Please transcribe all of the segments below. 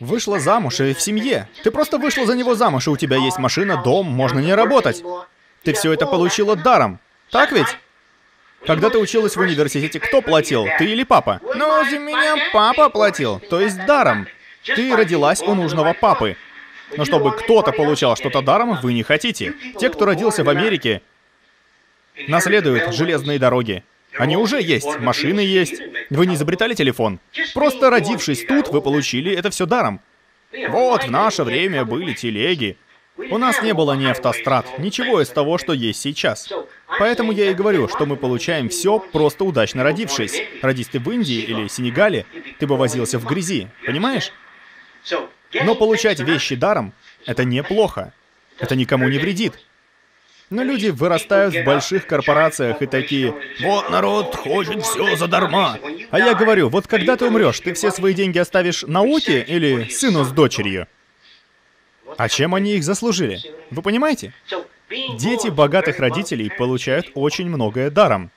Вышла замуж и в семье. Ты просто вышла за него замуж, и у тебя есть машина, дом, можно не работать. Ты все это получила даром. Так ведь? Когда ты училась в университете, кто платил? Ты или папа? Ну, за меня папа платил, то есть даром. Ты родилась у нужного папы. Но чтобы кто-то получал что-то даром, вы не хотите. Те, кто родился в Америке, наследуют железные дороги. Они уже есть, машины есть. Вы не изобретали телефон. Просто родившись тут, вы получили это все даром. Вот, в наше время были телеги. У нас не было ни автострад, ничего из того, что есть сейчас. Поэтому я и говорю, что мы получаем все, просто удачно родившись. Родись ты в Индии или Сенегале, ты бы возился в грязи, понимаешь? Но получать вещи даром — это неплохо. Это никому не вредит. Но люди вырастают в больших корпорациях и такие, вот народ хочет все задарма. А я говорю, вот когда ты умрешь, ты все свои деньги оставишь науке или сыну с дочерью? А чем они их заслужили? Вы понимаете? Дети богатых родителей получают очень многое даром.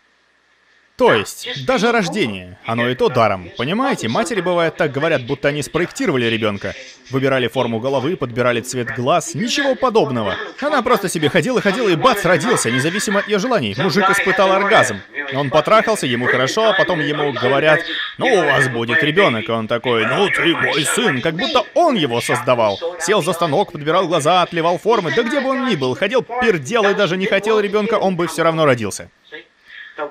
То есть, даже рождение, оно и то даром. Понимаете, матери бывает так говорят, будто они спроектировали ребенка. Выбирали форму головы, подбирали цвет глаз, ничего подобного. Она просто себе ходила-ходила и бац, родился, независимо от ее желаний. Мужик испытал оргазм. Он потрахался, ему хорошо, а потом ему говорят, ну, у вас будет ребенок. Он такой, ну, ты мой сын, как будто он его создавал. Сел за станок, подбирал глаза, отливал формы, да где бы он ни был, ходил, пердел и даже не хотел ребенка, он бы все равно родился.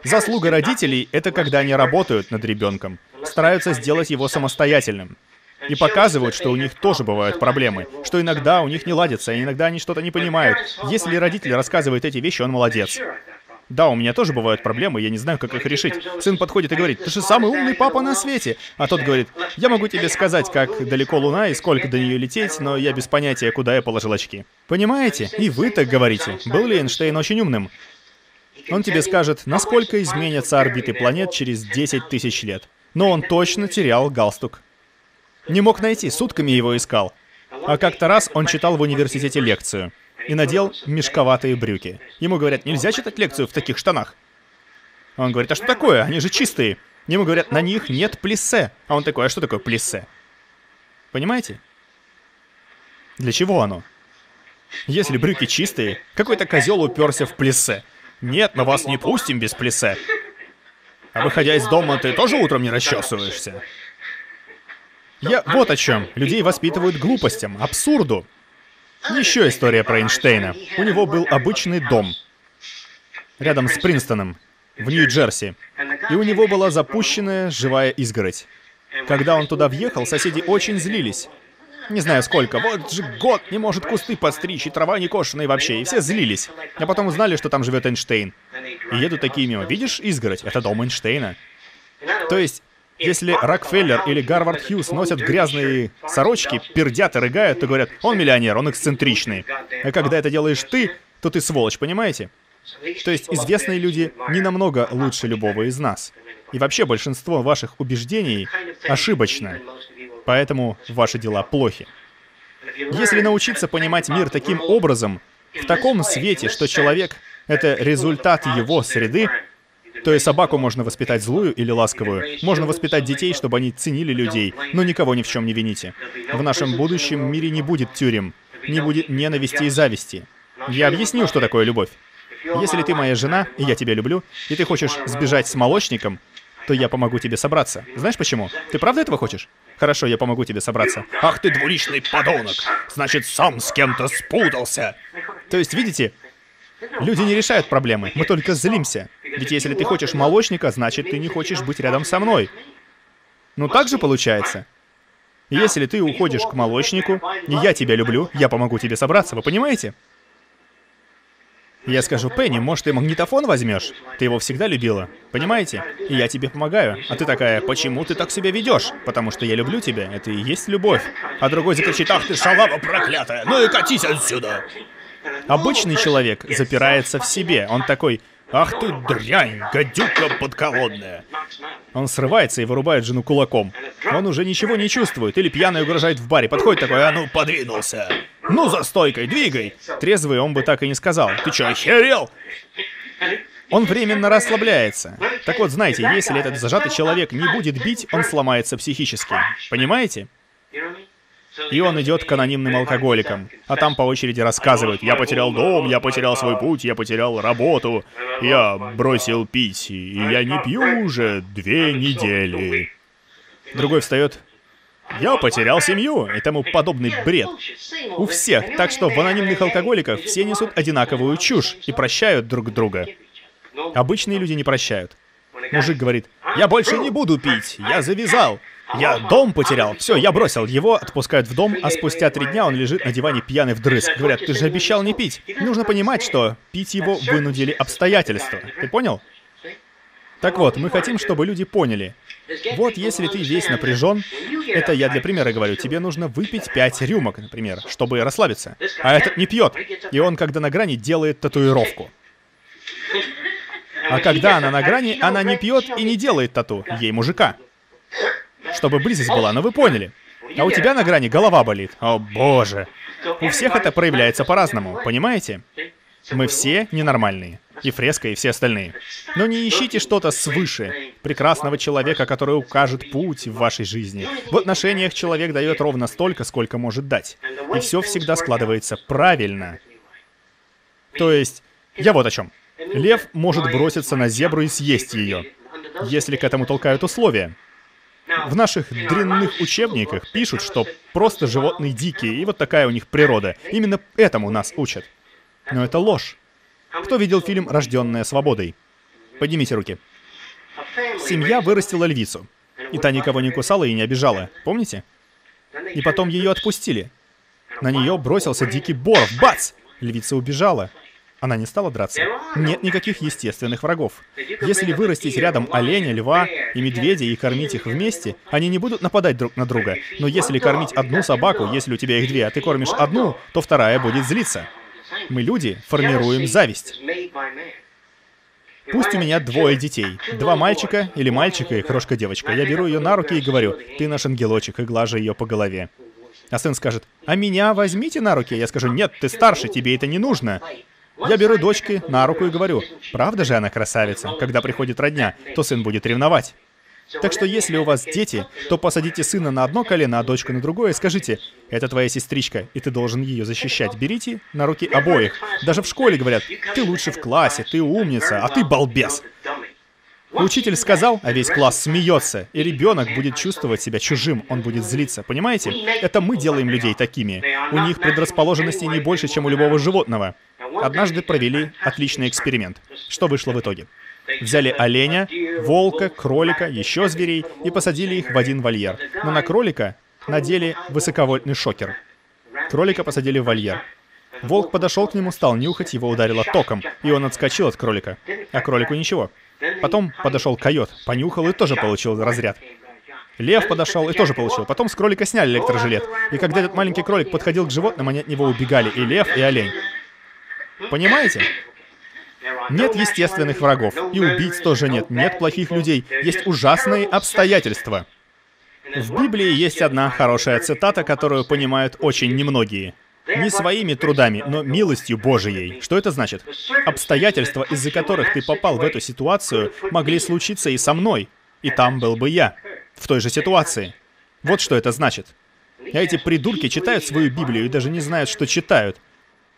Заслуга родителей — это когда они работают над ребенком, стараются сделать его самостоятельным. И показывают, что у них тоже бывают проблемы, что иногда у них не ладится, иногда они что-то не понимают. Если родитель рассказывает эти вещи, он молодец. Да, у меня тоже бывают проблемы, я не знаю, как их решить. Сын подходит и говорит, ты же самый умный папа на свете. А тот говорит, я могу тебе сказать, как далеко Луна и сколько до нее лететь, но я без понятия, куда я положил очки. Понимаете? И вы так говорите. Был ли Эйнштейн очень умным? Он тебе скажет, насколько изменятся орбиты планет через 10 тысяч лет. Но он точно терял галстук. Не мог найти, сутками его искал. А как-то раз он читал в университете лекцию и надел мешковатые брюки. Ему говорят, нельзя читать лекцию в таких штанах. Он говорит, а что такое? Они же чистые. Ему говорят, на них нет плиссе. А он такой, а что такое плиссе? Понимаете? Для чего оно? Если брюки чистые, какой-то козел уперся в плиссе. Нет, мы вас не пустим без плесе. А выходя из дома, ты тоже утром не расчесываешься? Я вот о чем. Людей воспитывают глупостям, абсурду. Еще история про Эйнштейна. У него был обычный дом. Рядом с Принстоном, в Нью-Джерси. И у него была запущенная живая изгородь. Когда он туда въехал, соседи очень злились. Не знаю сколько, вот же год не может кусты постричь, и трава не кошенная вообще, и все злились. А потом узнали, что там живет Эйнштейн. И едут такие мимо. Видишь изгородь? Это дом Эйнштейна. То есть, если Рокфеллер или Гарвард Хьюз носят грязные сорочки, пердят и рыгают, то говорят, он миллионер, он эксцентричный. А когда это делаешь ты, то ты сволочь, понимаете? То есть известные люди не намного лучше любого из нас. И вообще большинство ваших убеждений ошибочно. Поэтому ваши дела плохи. Если научиться понимать мир таким образом, в таком свете, что человек — это результат его среды, то и собаку можно воспитать злую или ласковую. Можно воспитать детей, чтобы они ценили людей, но никого ни в чем не вините. В нашем будущем мире не будет тюрем, не будет ненависти и зависти. Я объясню, что такое любовь. Если ты моя жена, и я тебя люблю, и ты хочешь сбежать с молочником, то я помогу тебе собраться. Знаешь почему? Ты правда этого хочешь? Хорошо, я помогу тебе собраться. Ах ты двуличный подонок! Значит, сам с кем-то спутался! То есть, видите, люди не решают проблемы, мы только злимся. Ведь если ты хочешь молочника, значит, ты не хочешь быть рядом со мной. Ну так же получается. Если ты уходишь к молочнику, и я тебя люблю, я помогу тебе собраться, вы понимаете? Я скажу, Пенни, может, ты магнитофон возьмешь? Ты его всегда любила. Понимаете? И я тебе помогаю. А ты такая, почему ты так себя ведешь? Потому что я люблю тебя. Это и есть любовь. А другой закричит, ах ты шалава проклятая, ну и катись отсюда. Обычный человек запирается в себе. Он такой, ах ты дрянь, гадюка подколодная. Он срывается и вырубает жену кулаком. Он уже ничего не чувствует. Или пьяный угрожает в баре. Подходит такой, а ну подвинулся. Ну за стойкой, двигай. Трезвый он бы так и не сказал. Ты чё, охерел? Он временно расслабляется. Так вот, знаете, если этот зажатый человек не будет бить, он сломается психически. Понимаете? И он идет к анонимным алкоголикам, а там по очереди рассказывают, я потерял дом, я потерял свой путь, я потерял работу, я бросил пить, и я не пью уже две недели. Другой встает, я потерял семью и тому подобный бред. У всех, так что в анонимных алкоголиках все несут одинаковую чушь и прощают друг друга. Обычные люди не прощают. Мужик говорит, я больше не буду пить, я завязал. Я дом потерял. Все, я бросил. Его отпускают в дом, а спустя три дня он лежит на диване пьяный вдрызг. Говорят, ты же обещал не пить. Нужно понимать, что пить его вынудили обстоятельства. Ты понял? Так вот, мы хотим, чтобы люди поняли. Вот если ты весь напряжен, это я для примера говорю, тебе нужно выпить пять рюмок, например, чтобы расслабиться. А этот не пьет, и он, когда на грани, делает татуировку. А когда она на грани, она не пьет и не делает тату, ей мужика чтобы близость была, но вы поняли. А у тебя на грани голова болит. О боже. У всех это проявляется по-разному, понимаете? Мы все ненормальные. И Фреска, и все остальные. Но не ищите что-то свыше. Прекрасного человека, который укажет путь в вашей жизни. В отношениях человек дает ровно столько, сколько может дать. И все всегда складывается правильно. То есть, я вот о чем. Лев может броситься на зебру и съесть ее, если к этому толкают условия. В наших дрянных учебниках пишут, что просто животные дикие, и вот такая у них природа. Именно этому нас учат. Но это ложь. Кто видел фильм «Рожденная свободой»? Поднимите руки. Семья вырастила львицу. И та никого не кусала и не обижала. Помните? И потом ее отпустили. На нее бросился дикий бор. Бац! Львица убежала. Она не стала драться. Нет никаких естественных врагов. Если вырастить рядом оленя, льва и медведя и кормить их вместе, они не будут нападать друг на друга. Но если кормить одну собаку, если у тебя их две, а ты кормишь одну, то вторая будет злиться. Мы, люди, формируем зависть. Пусть у меня двое детей. Два мальчика или мальчика и крошка-девочка. Я беру ее на руки и говорю, ты наш ангелочек, и глажу ее по голове. А сын скажет, а меня возьмите на руки. Я скажу, нет, ты старше, тебе это не нужно. Я беру дочки на руку и говорю, правда же она красавица? Когда приходит родня, то сын будет ревновать. Так что если у вас дети, то посадите сына на одно колено, а дочку на другое и скажите, это твоя сестричка, и ты должен ее защищать. Берите на руки обоих. Даже в школе говорят, ты лучше в классе, ты умница, а ты балбес. Учитель сказал, а весь класс смеется, и ребенок будет чувствовать себя чужим, он будет злиться, понимаете? Это мы делаем людей такими. У них предрасположенности не больше, чем у любого животного. Однажды провели отличный эксперимент. Что вышло в итоге? Взяли оленя, волка, кролика, еще зверей и посадили их в один вольер. Но на кролика надели высоковольтный шокер. Кролика посадили в вольер. Волк подошел к нему, стал нюхать, его ударило током, и он отскочил от кролика. А кролику ничего. Потом подошел койот, понюхал и тоже получил разряд. Лев подошел и тоже получил. Потом с кролика сняли электрожилет. И когда этот маленький кролик подходил к животным, они от него убегали. И лев, и олень. Понимаете? Нет естественных врагов. И убийц тоже нет. Нет плохих людей. Есть ужасные обстоятельства. В Библии есть одна хорошая цитата, которую понимают очень немногие. Не своими трудами, но милостью Божией. Что это значит? Обстоятельства, из-за которых ты попал в эту ситуацию, могли случиться и со мной. И там был бы я. В той же ситуации. Вот что это значит. А эти придурки читают свою Библию и даже не знают, что читают.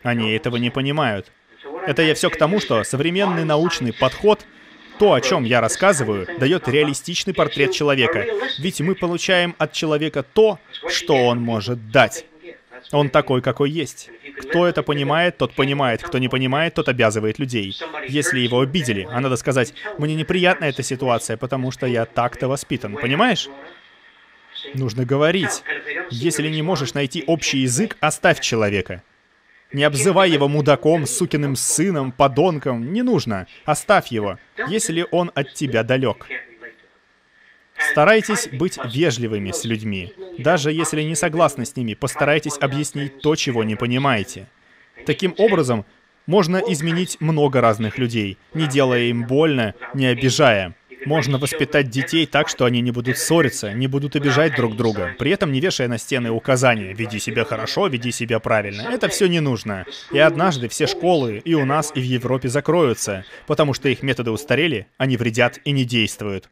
Они этого не понимают. Это я все к тому, что современный научный подход, то, о чем я рассказываю, дает реалистичный портрет человека. Ведь мы получаем от человека то, что он может дать. Он такой, какой есть. Кто это понимает, тот понимает. Кто не понимает, тот обязывает людей. Если его обидели, а надо сказать, мне неприятна эта ситуация, потому что я так-то воспитан. Понимаешь? Нужно говорить. Если не можешь найти общий язык, оставь человека. Не обзывай его мудаком, сукиным сыном, подонком. Не нужно. Оставь его, если он от тебя далек. Старайтесь быть вежливыми с людьми. Даже если не согласны с ними, постарайтесь объяснить то, чего не понимаете. Таким образом, можно изменить много разных людей, не делая им больно, не обижая. Можно воспитать детей так, что они не будут ссориться, не будут обижать друг друга, при этом не вешая на стены указания «веди себя хорошо, веди себя правильно». Это все не нужно. И однажды все школы и у нас, и в Европе закроются, потому что их методы устарели, они вредят и не действуют.